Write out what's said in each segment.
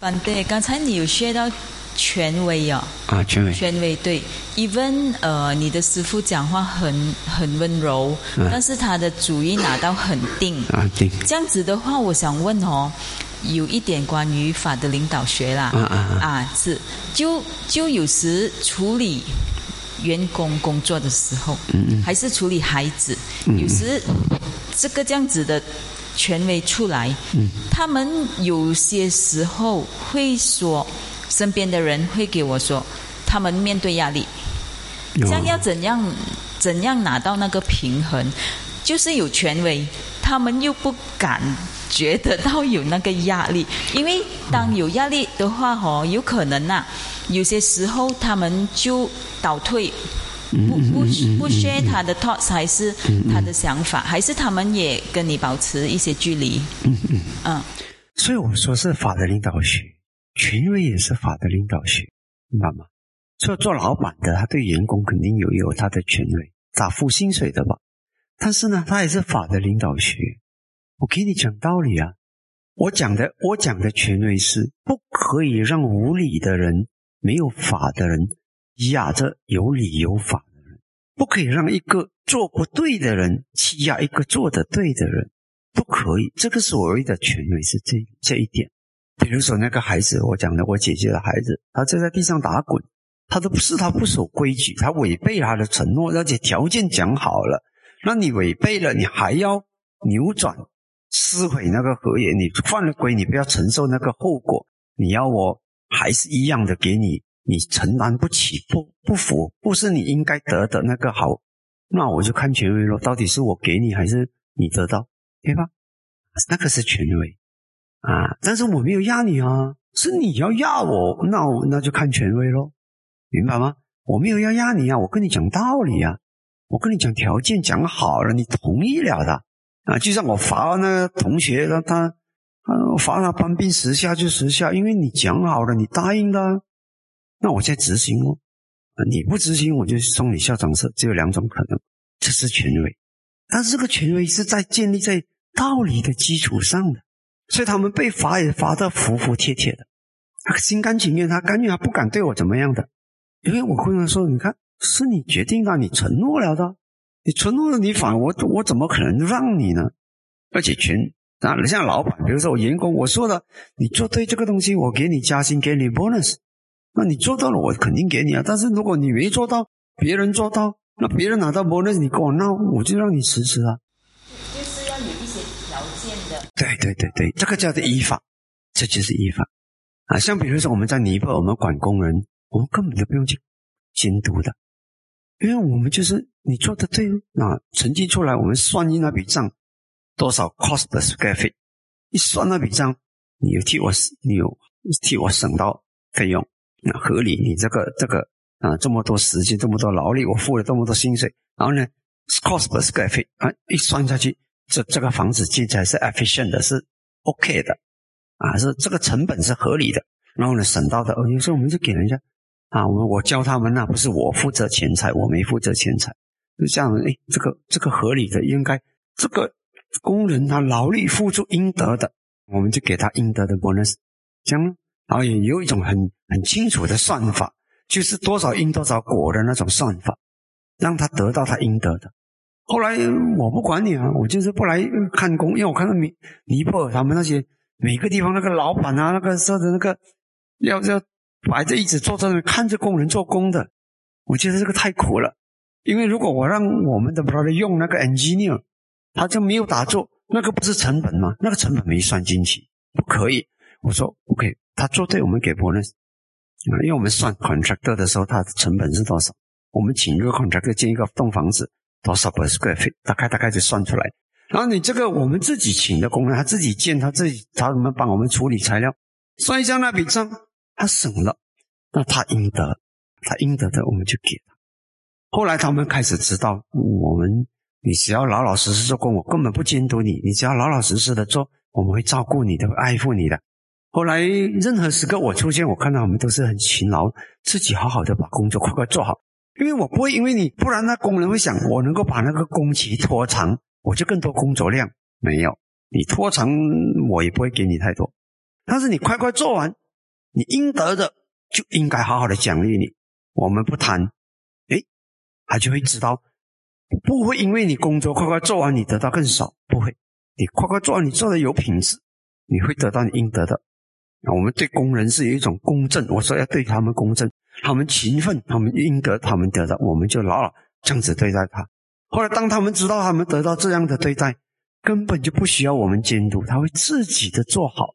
反对，刚才你有学到权威哦，啊，权威，权威对，even 呃，你的师傅讲话很很温柔，嗯但是他的主意拿到很定，啊，定，这样子的话，我想问哦，有一点关于法的领导学啦，啊啊啊。啊是，就就有时处理员工工作的时候，嗯嗯。还是处理孩子，嗯。有时这个这样子的权威出来，嗯他们有些时候会说，身边的人会给我说，他们面对压力，这样要怎样怎样拿到那个平衡？就是有权威，他们又不敢觉得到有那个压力，因为当有压力的话，哦，有可能呐、有些时候他们就倒退，不不不 share 他的 thoughts 还是他的想法，还是他们也跟你保持一些距离，嗯嗯，嗯所以我说是法的领导学，权威也是法的领导学，明白吗？做做老板的，他对员工肯定有有他的权威，咋付薪水的吧？但是呢，他也是法的领导学。我给你讲道理啊，我讲的我讲的权威是不可以让无理的人、没有法的人压着有理有法的人，不可以让一个做不对的人欺压一个做得对的人。不可以，这个所谓的权威是这这一点。比如说那个孩子，我讲的我姐姐的孩子，他就在地上打滚，他都不是他不守规矩，他违背他的承诺，而且条件讲好了，那你违背了，你还要扭转撕毁那个合约，你犯了规，你不要承受那个后果，你要我还是一样的给你，你承担不起，不不服，不是你应该得的那个好，那我就看权威咯，到底是我给你还是你得到？对吧？那个是权威啊，但是我没有压你啊，是你要压我，那我那就看权威咯，明白吗？我没有要压你啊，我跟你讲道理啊，我跟你讲条件讲好了，你同意了的啊，就像我罚那个同学，让他啊罚他搬兵十下就十下，因为你讲好了，你答应的，那我在执行哦，你不执行我就送你校长室，只有两种可能，这是权威。但是这个权威是在建立在道理的基础上的，所以他们被罚也罚得服服帖帖的，他心甘情愿，他甘愿，他不敢对我怎么样的，因为我跟他说，你看是你决定的，你承诺了的，你承诺了，你反我我怎么可能让你呢？而且权啊，像老板，比如说我员工，我说了，你做对这个东西，我给你加薪，给你 bonus，那你做到了，我肯定给你啊。但是如果你没做到，别人做到。那别人拿到 bonus，你跟我闹，我就让你辞职啊！就是要有一些条件的。对对对对，这个叫做依法，这就是依法啊。像比如说我们在尼泊尔，我们管工人，我们根本就不用去监督的，因为我们就是你做的对，那成绩出来，我们算一那笔账，多少 cost per square feet，一算那笔账，你又替我，你又替我省到费用，那合理，你这个这个。啊，这么多时间，这么多劳力，我付了这么多薪水，然后呢，cost per square feet 啊，一算下去，这这个房子建起来是 efficient 的，是 OK 的，啊，是这个成本是合理的，然后呢，省到的，有时候我们就给人家，啊，我我教他们那不是我负责钱财，我没负责钱财，就这样，哎，这个这个合理的，应该这个工人他劳力付出应得的，我们就给他应得的 bonus，这样，然后也有一种很很清楚的算法。就是多少因多少果的那种算法，让他得到他应得的。后来我不管你啊，我就是不来看工，因为我看到尼尼泊尔他们那些每个地方那个老板啊，那个说的那个要要摆着一直坐在那看着工人做工的，我觉得这个太苦了。因为如果我让我们的 brother 用那个 engineer，他就没有打坐，那个不是成本吗？那个成本没算进去，不可以。我说 OK，他做对，我们给 bonus。因为我们算 contractor 的时候，它的成本是多少？我们请一个 contractor 建一个栋房子，多少 per square feet？大概大概就算出来。然后你这个我们自己请的工人，他自己建，他自己他们帮我们处理材料，算一下那笔账，他省了，那他应得，他应得的我们就给他。后来他们开始知道，我们你只要老老实实做工，我根本不监督你，你只要老老实实的做，我们会照顾你的，会爱护你的。后来任何时刻我出现，我看到我们都是很勤劳，自己好好的把工作快快做好。因为我不会因为你，不然那工人会想，我能够把那个工期拖长，我就更多工作量。没有，你拖长我也不会给你太多。但是你快快做完，你应得的就应该好好的奖励你。我们不谈，哎，他就会知道，不会因为你工作快快做完，你得到更少，不会。你快快做完，你做的有品质，你会得到你应得的。啊，我们对工人是有一种公正，我说要对他们公正，他们勤奋，他们应得，他们得到，我们就牢牢这样子对待他。后来，当他们知道他们得到这样的对待，根本就不需要我们监督，他会自己的做好，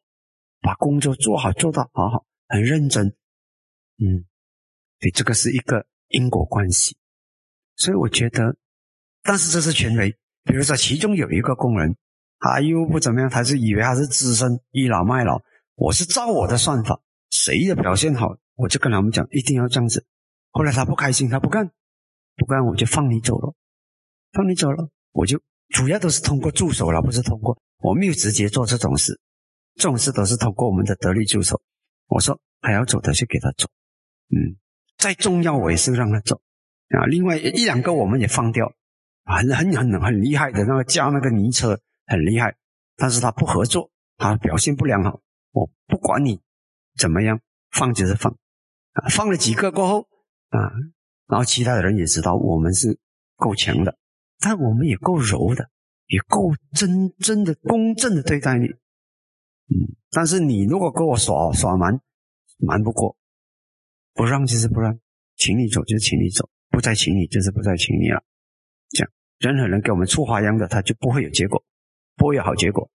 把工作做好，做到好好，很认真。嗯，对，这个是一个因果关系。所以我觉得，但是这是权威。比如说，其中有一个工人，他又不怎么样，他是以为他是资深倚老卖老。我是照我的算法，谁的表现好，我就跟他们讲，一定要这样子。后来他不开心，他不干，不干我就放你走了。放你走了，我就主要都是通过助手了，不是通过我没有直接做这种事，这种事都是通过我们的得力助手。我说还要走的就给他走，嗯，再重要我也是让他走啊。另外一两个我们也放掉，很很很很厉害的那个加那个泥车很厉害，但是他不合作，他表现不良好，我不管你怎么样放就是放啊，放了几个过后啊，然后其他的人也知道我们是够强的。但我们也够柔的，也够真正的公正的对待你，嗯。但是你如果跟我耍耍蛮，瞒不过，不让就是不让，请你走就是请你走，不再请你就是不再请你了。这样，任何人给我们出花样的，他就不会有结果，不会有好结果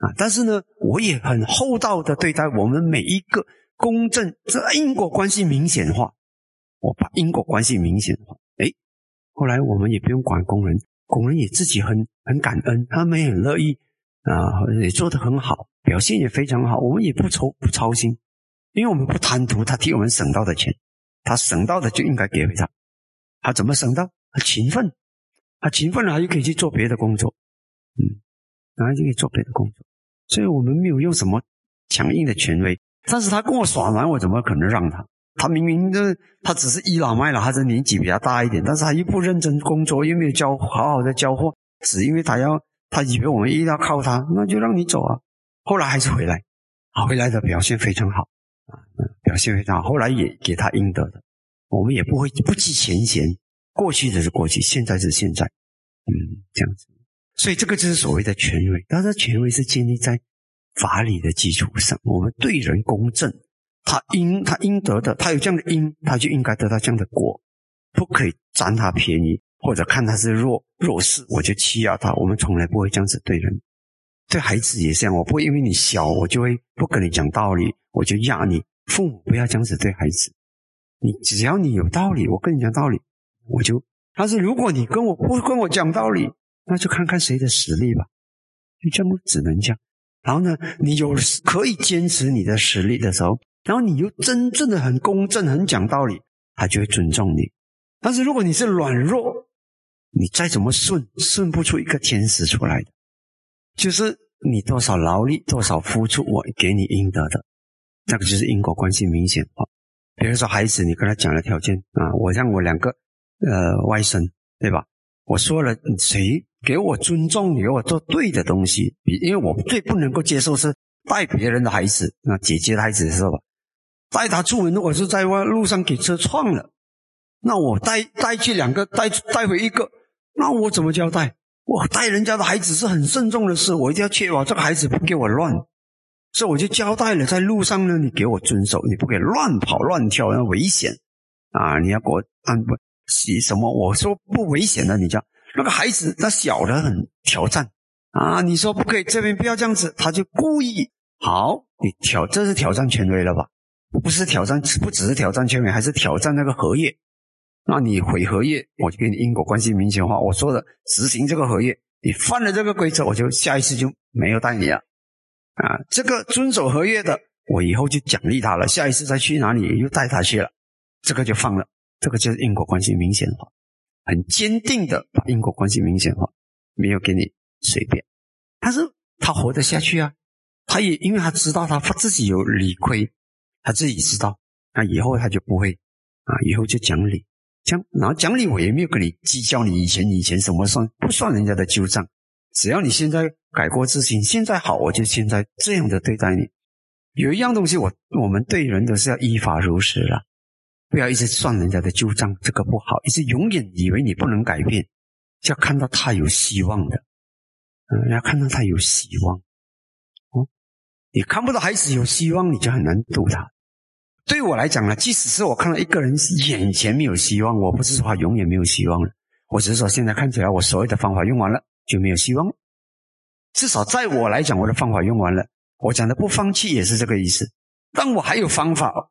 啊。但是呢，我也很厚道的对待我们每一个公正，这因果关系明显化，我把因果关系明显化。后来我们也不用管工人，工人也自己很很感恩，他们也很乐意啊，也做得很好，表现也非常好。我们也不愁不操心，因为我们不贪图他替我们省到的钱，他省到的就应该给回他。他怎么省到？他勤奋，他勤奋了，他就可以去做别的工作，嗯，然后就可以做别的工作。所以我们没有用什么强硬的权威，但是他跟我耍蛮，我怎么可能让他？他明明就他只是倚老卖老，他是年纪比较大一点，但是他又不认真工作，又没有交好好的交货，只因为他要他以为我们一定要靠他，那就让你走啊。后来还是回来，回来的表现非常好啊，表现非常好。后来也给他应得的，我们也不会不计前嫌，过去的是过去，现在是现在，嗯，这样子。所以这个就是所谓的权威，但是权威是建立在法理的基础上，我们对人公正。他应他应得的，他有这样的因，他就应该得到这样的果，不可以占他便宜，或者看他是弱弱势，我就欺压他。我们从来不会这样子对人，对孩子也是这样。我不会因为你小，我就会不跟你讲道理，我就压你。父母不要这样子对孩子，你只要你有道理，我跟你讲道理，我就。但是如果你跟我不跟我讲道理，那就看看谁的实力吧，就这么只能这样。然后呢，你有可以坚持你的实力的时候。然后你又真正的很公正、很讲道理，他就会尊重你。但是如果你是软弱，你再怎么顺，顺不出一个天使出来的。就是你多少劳力、多少付出，我给你应得的，那个就是因果关系明显化。比如说孩子，你跟他讲了条件啊，我让我两个呃外甥，对吧？我说了，谁给我尊重，你给我做对的东西，因为我最不能够接受是带别人的孩子，那姐姐的孩子是吧？带他出门，我是在外路上给车撞了，那我带带去两个，带带回一个，那我怎么交代？我带人家的孩子是很慎重的事，我一定要确保这个孩子不给我乱，所以我就交代了，在路上呢，你给我遵守，你不给乱跑乱跳，那危险啊！你要给我按不洗什么？我说不危险的，你讲那个孩子他小的很挑战啊！你说不可以，这边不要这样子，他就故意好，你挑这是挑战权威了吧？不是挑战，不只是挑战权威，还是挑战那个合约。那你毁合约，我就给你因果关系明显化。我说的执行这个合约，你犯了这个规则，我就下一次就没有带你了。啊，这个遵守合约的，我以后就奖励他了。下一次再去哪里又带他去了，这个就放了。这个就是因果关系明显化，很坚定的把因果关系明显化，没有给你随便。但是他活得下去啊，他也因为他知道他自己有理亏。他自己知道，那以后他就不会啊，以后就讲理，讲然后讲理，我也没有跟你计较你以前以前什么算不算人家的旧账，只要你现在改过自新，现在好，我就现在这样的对待你，有一样东西，我我们对人都是要依法如实了，不要一直算人家的旧账，这个不好。一直永远以为你不能改变，就要看到他有希望的，嗯，要看到他有希望。哦，你看不到孩子有希望，你就很难度他。对我来讲呢，即使是我看到一个人眼前没有希望，我不是说他永远没有希望了，我只是说现在看起来我所有的方法用完了就没有希望。至少在我来讲，我的方法用完了。我讲的不放弃也是这个意思。当我还有方法、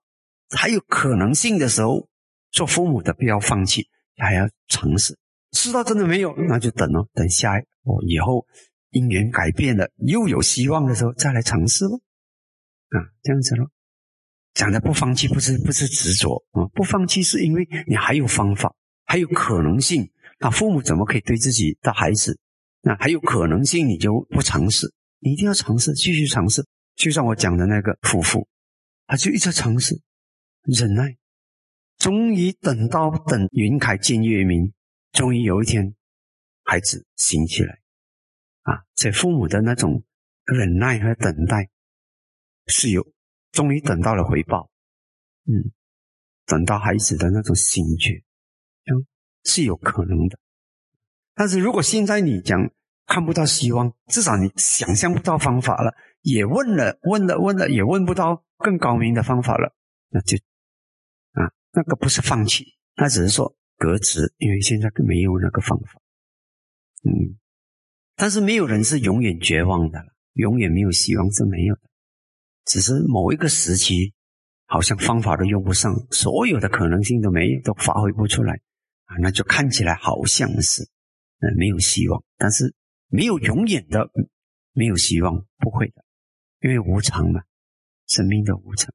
还有可能性的时候，做父母的不要放弃，还要尝试。知道真的没有，那就等哦，等下我以后因缘改变了，又有希望的时候再来尝试咯。啊，这样子咯。讲的不放弃不是不是执着啊，不放弃是因为你还有方法，还有可能性。那父母怎么可以对自己的孩子？那还有可能性，你就不尝试？你一定要尝试，继续尝试。就像我讲的那个夫妇，他就一直尝试，忍耐，终于等到等云开见月明，终于有一天，孩子醒起来，啊，在父母的那种忍耐和等待，是有，终于等到了回报，嗯，等到孩子的那种醒觉，嗯，是有可能的。但是如果现在你讲，看不到希望，至少你想象不到方法了，也问了问了问了，也问不到更高明的方法了，那就，那个不是放弃，那只是说革职，因为现在没有那个方法。嗯，但是没有人是永远绝望的，永远没有希望是没有的，只是某一个时期好像方法都用不上，所有的可能性都没有，都发挥不出来啊，那就看起来好像是嗯没有希望，但是。没有永远的，没有希望，不会的，因为无常嘛，生命的无常。